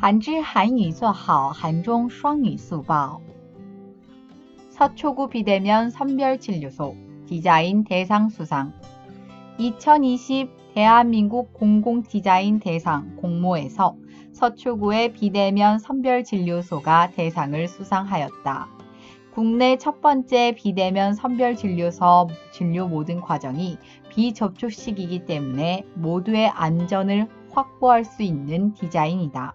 한지 한유 做好 한종 双语 수법 서초구 비대면 선별진료소 디자인 대상 수상 2020 대한민국 공공디자인 대상 공모에서 서초구의 비대면 선별진료소가 대상을 수상하였다. 국내 첫 번째 비대면 선별진료소 진료 모든 과정이 비접촉식이기 때문에 모두의 안전을 확보할 수 있는 디자인이다.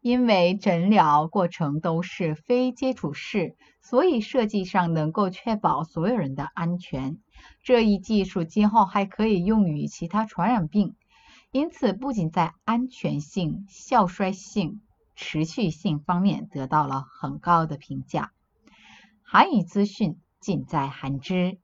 因为诊疗过程都是非接触式，所以设计上能够确保所有人的安全。这一技术今后还可以用于其他传染病，因此不仅在安全性、效衰性。持续性方面得到了很高的评价。韩语资讯尽在韩知。